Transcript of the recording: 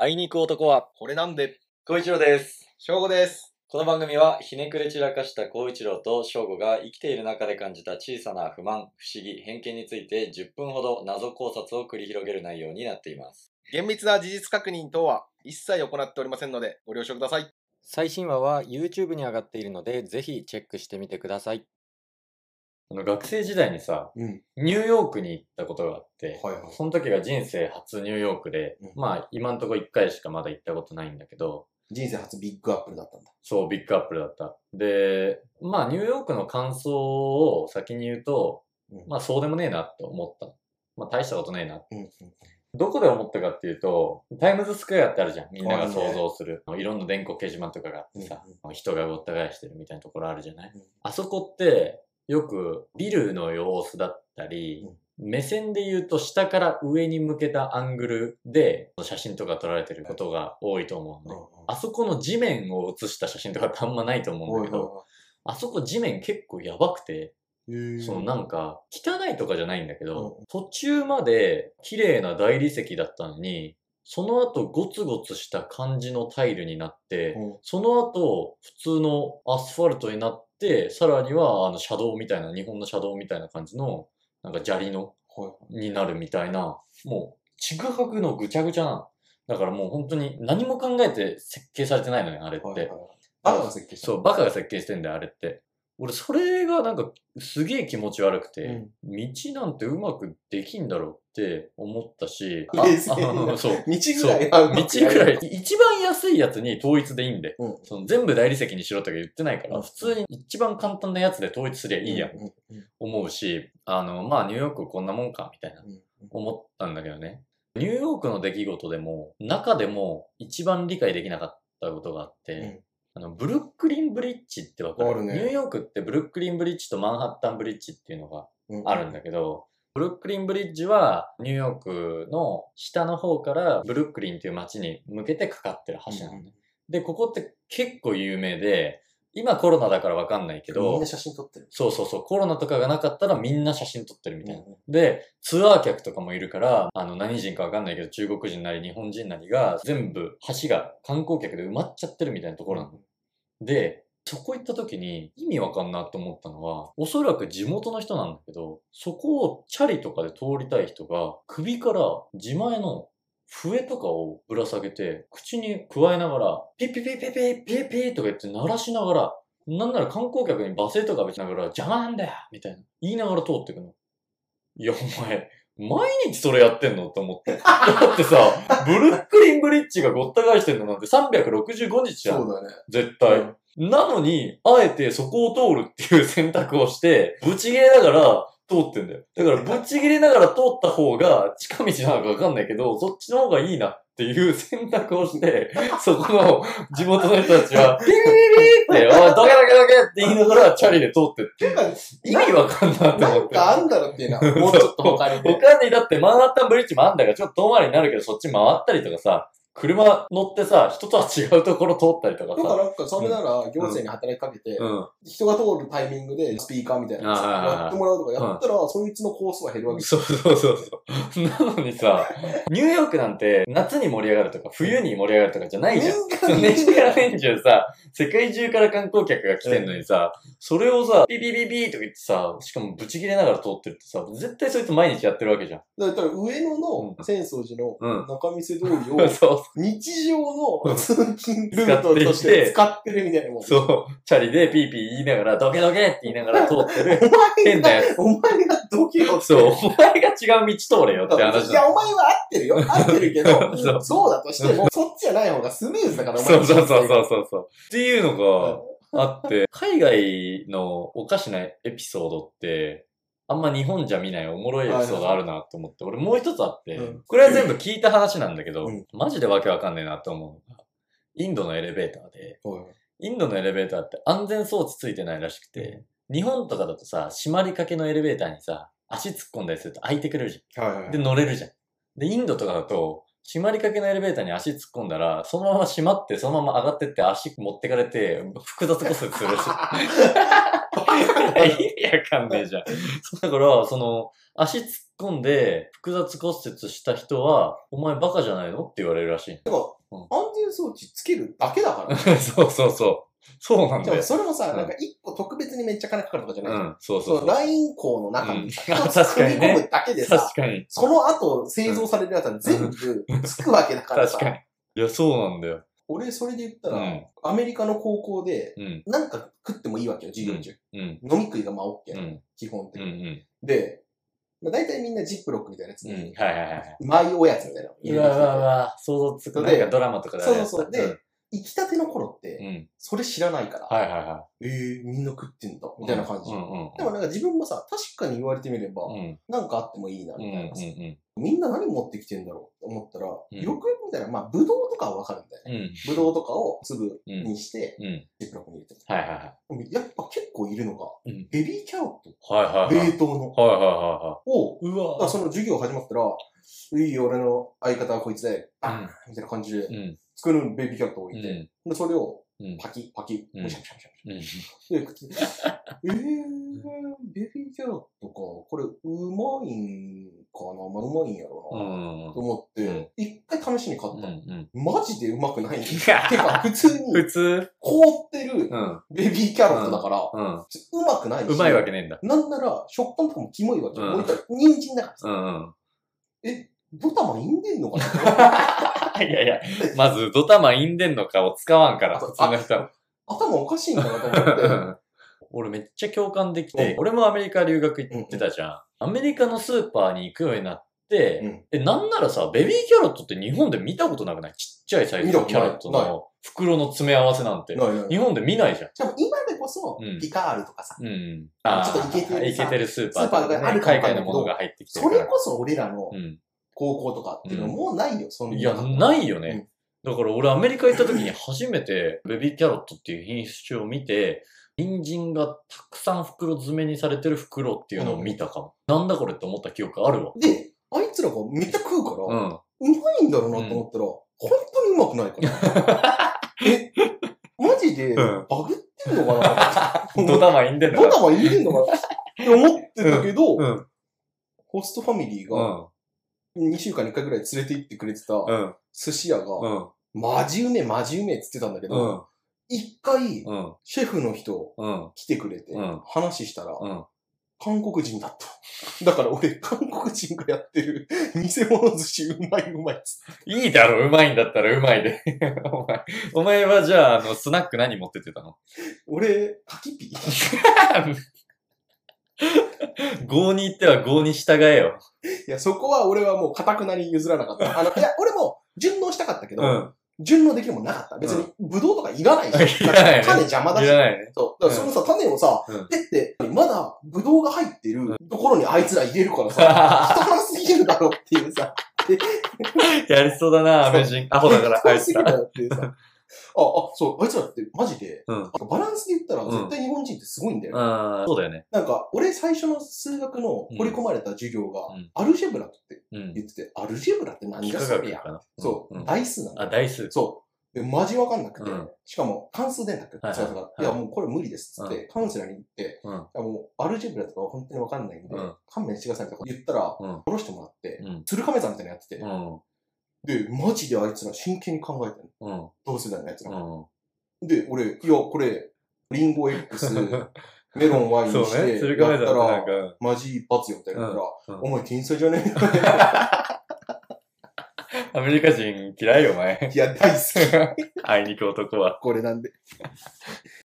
あいに行く男は、これなんで、小一郎です。正午です。この番組は、ひねくれ散らかした小一郎と正吾が生きている中で感じた小さな不満、不思議、偏見について10分ほど謎考察を繰り広げる内容になっています。厳密な事実確認等は一切行っておりませんので、ご了承ください。最新話は YouTube に上がっているので、ぜひチェックしてみてください。あの学生時代にさ、うん。ニューヨークに行ったことがあって、はいはいその時が人生初ニューヨークで、うんまあ今んとこ1回しかまだ行ったことないんだけど、人生初ビッグアップルだったんだ。そう、ビッグアップルだった。で、まあニューヨークの感想を先に言うと、うんまあそうでもねえなって思った。まあ大したことねえな。うんうん。どこで思ったかっていうと、タイムズスクエアってあるじゃん。みんなが想像する。いろんな電光掲示板とかがあってさ、人がごった返してるみたいなところあるじゃない、うんあそこって、よくビルの様子だったり、目線で言うと下から上に向けたアングルで写真とか撮られてることが多いと思うのね。あそこの地面を写した写真とかってあんまないと思うんだけど、あそこ地面結構やばくて、そのなんか、汚いとかじゃないんだけど、うん途中まで綺麗な大理石だったのに、その後ゴツゴツした感じのタイルになって、うん。その後普通のアスファルトになって、さらにはあの車道みたいな、日本の車道みたいな感じの、なんか砂利の、はいになるみたいな、もう、ちぐはぐのぐちゃぐちゃなの。だからもう本当に何も考えて設計されてないのよ、あれって。はいはい。バカが設計した。そう、バカが設計してんだよ、あれって。俺、それがなんか、すげえ気持ち悪くて、道なんてうまくできんだろうって思ったし、ああそう。道ぐらい。道ぐらい。一番安いやつに統一でいいんで。うん。その全部大理石にしろとか言ってないから、うん。普通に一番簡単なやつで統一すりゃいいや思うし、あの、まあ、ニューヨークこんなもんか、みたいな、うん思ったんだけどね。ニューヨークの出来事でも、中でも一番理解できなかったことがあって、あの、ブルックリンブリッジってわかる？ねニューヨークってブルックリンブリッジとマンハッタンブリッジっていうのがうんあるんだけど、ブルックリンブリッジはニューヨークの下の方からブルックリンっていう街に向けてかかってる橋なのね。で、ここって結構有名で、今コロナだからわかんないけどみんな、写真撮ってる。そうそうそう、コロナとかがなかったらみんな写真撮ってるみたいな。うんで、ツアー客とかもいるから、あの、何人かわかんないけど、中国人なり日本人なりが、全部橋が観光客で埋まっちゃってるみたいなところなの。で、そこ行った時に意味わかんなと思ったのは、おそらく地元の人なんだけど、そこをチャリとかで通りたい人が、首から自前の笛とかをぶら下げて、口に加えながら、ピッピピピピピピとか言って鳴らしながら、なんなら観光客に罵声とか浴びながら、邪魔なんだよみたいな。言いながら通ってくの。いや、お前、毎日それやってんのって思って。だってさ、ブルックリンブリッジがごった返してんのなんて365日じゃん。そうだね。絶対。なのに、あえてそこを通るっていう選択をして、ぶち切れながら通ってんだよ。だから、ぶち切れながら通った方が近道なのかわかんないけど、そっちの方がいいなっていう選択をして、そこの地元の人たちは、ピーピーピーって、おい、ドケドケドケって言いながらチャリで通ってって、意味わかんなって思って。なんかあんだろっていうのは、もうちょっと他にね。他にだってマンハッタンブリッジもあんだからちょっと遠回りになるけどそっち回ったりとかさ、車乗ってさ、人とは違うところ通ったりとかさ。だからなんか、それなら行政に働きかけて、うん。人が通るタイミングでスピーカーみたいなやってもらうとかやったら、そいつのコースは減るわけそうそうそうそう。なのにさ、ニューヨークなんて夏に盛り上がるとか冬に盛り上がるとかじゃないじゃん。そう年がら年中さ、世界中から観光客が来てんのにさ、それをさ、ピピピピとか言ってさ、しかもブチ切れながら通ってるってさ、絶対そいつ毎日やってるわけじゃん。だから上野の浅草寺のうん。中見世通りを 日常の通勤ルートとして使ってるみたいなもん。そう。チャリでピーピー言いながら、ドケドケって言いながら通ってる。お前が変なや、お前がそう。お前が違う道通れよって話だ。いや、お前は合ってるよ。合ってるけど、そうそうだとしても、そっちじゃない方がスムーズだから、お前そうそうそうそうそう。っていうのがあって、海外のおかしなエピソードって、あんま日本じゃ見ないおもろいエピソードあるなと思って、俺もう一つあって、うんこれは全部聞いた話なんだけど、うんマジでわけわかんねえなと思うのが、インドのエレベーターで、はいインドのエレベーターって安全装置ついてないらしくて、日本とかだとさ、閉まりかけのエレベーターにさ、足突っ込んだりすると開いてくれるじゃん。はいはい。で、乗れるじゃん。で、インドとかだと、閉まりかけのエレベーターに足突っ込んだら、そのまま閉まって、そのまま上がってって足持ってかれて、複雑骨折するし。意味わかんねえじゃん。だから、その、足突っ込んで複雑骨折した人は、お前バカじゃないの？って言われるらしい。安全装置つけるだけだから。そうそうそう。そうなんでもだよ。それもさ、うんなんか一個特別にめっちゃ金かかるとかじゃない。うん、そうそそうそライン工の中に組み込むだけでさ、確かに。その後製造されるやつは全部つくわけだからさ、確かに。いや、そうなんだよ。俺それで言ったら、うんアメリカの高校で、うん。なんか食ってもいいわけよ、授業中。うん。飲み食いがまあ OK。基本的に。うん。で、まあ、大体みんなジップロックみたいなやつうん。に、はいはいはい。うまいおやつみたいなうわうわうわ、想像つく。でなんかドラマとかでそうそうそうで行きたての頃って、うん。それ知らないから、はいはいはえー、みんな食ってんだ、い。みたいな感じ。うんうん。でもなんか自分もさ、確かに言われてみれば、うん。なんかあってもいいな、みたいなさ、うん。みんな何持ってきてんだろうって思ったら、んよく見たら、まあ、ブドウとかはわかるんだよね。うん。ブドウとかを粒にして、うん。ジップロックに入れてる。はいはいはい。やっぱ結構いるのが、うんベビーキャロッはいはいト、はい。冷凍の、はいはいはを、いはい。うわその授業始まったら、いいよ、俺の相方はこいつで、あうんみたいな感じでう、ん。作るベビーキャロットを置いて、うん。で、それをうん。パキパキ、うんむしゃむしゃむしゃうん。むしゃ。で、口で えー、ベビーキャロットか、これうまいんかな？まあ、うまいんやろうな、んと。思って、一回試しに買うん。ったの。うん。マジでうまくないてか、普通に普通？凍ってるうん。ベビーキャロットだから、うまくないし。うまいわけねえんだ。なんなら、食感とかもキモいわけよ。うんもう一回、人参だからさ。え、ドタマいんでんのかな？いやいや、まず、ドタマインでんのかを使わんから、普通の人は。頭おかしいんかなと思って。俺めっちゃ共感できて、うん俺もアメリカ留学行ってたじゃん。アメリカのスーパーに行くようになって、うんえ、なんならさ、ベビーキャロットって日本で見たことなくない？ちっちゃいサイズのキャロットの袋の詰め合わせなんて。日本で見ないじゃん。しかも今でこそうん、ピカールとかさ、うん。ちょっとイケてるさイケてるスーパーとか、ね、スーパーがあるかも海外のものが入ってきてるそ。れこそ俺らのうん。高校とかっていうのもうないよ、そんな。いや、ないよね。だから俺アメリカ行った時に初めて ベビーキャロットっていう品種を見て、人参がたくさん袋詰めにされてる袋っていうのを見たかも。なんだこれって思った記憶あるわ。で、あいつらがめっちゃ食うから、う。うんまいんだろうなと思ったら、本当にうまくないから。え、マジで、うんバグってんのかなドタマいんでんのドタマいんのかなって思ってたけど、うん。ホストファミリーうがん。2週間に1回ぐらい連れて行ってくれてたうん。寿司屋が、うん。マジうめえ、マジうめえって言ってたんだけうど、ん。一回、うん。シェフの人うん。来てくれてうん、話したら、うん。韓国人だった。だから俺、韓国人がやってる偽物寿司うまいうまいっつって。いいだろ、うまいんだったらうまいで。お前、お前はじゃあ、あの、スナック何持ってってたの？俺、カキピー 合に行っては合に従えよ。いや、そこは俺はもう堅くなに譲らなかった。あの、いや、俺も順応したかったけど、うん。順応できるもんなかった。別に、ブドウとかいらないし。いらないね種邪魔だし。いらないね。そう。だからそのさ、種をさ、うんペって、まだ、ブドウが入ってるところにあいつら入れるからさ、人なすぎるだろっていうさ、やりそうだな、アメ人。アホだから、あいつら。あ、あ、そう、あいつらってマジで、うんバランスで言ったらうん絶対日本人ってすごいんだよね。ああ、そうだよね。なんか、俺最初の数学の掘り込まれた授業が、うんアルジェブラってうん。言ってて、アルジェブラって何幾何だそれや。そう、ん代数なんだあ、台数。そう。で、マジわかんなくて、うんしかも関数電卓、はいはいはいいや、もうこれ無理ですっつって、カウンセラーに行って、うん。いやもうアルジェブラとか本当にわかんないんで、うん勘弁してくださいとか言ったら、うん。下ろしてもらって、うん。鶴亀山みたいなのやってて、うん。で、マジであいつら真剣に考えてるうん。の。同世代のやつら。うん。で、俺、いや、これ、リンゴ X、メロン Y にして、ね。それやったら、か、マジ一発よみたいな言ったら、うんお前天才じゃねえ。アメリカ人嫌いよ、お前。いや、大好き。あいにく男は。これなんで。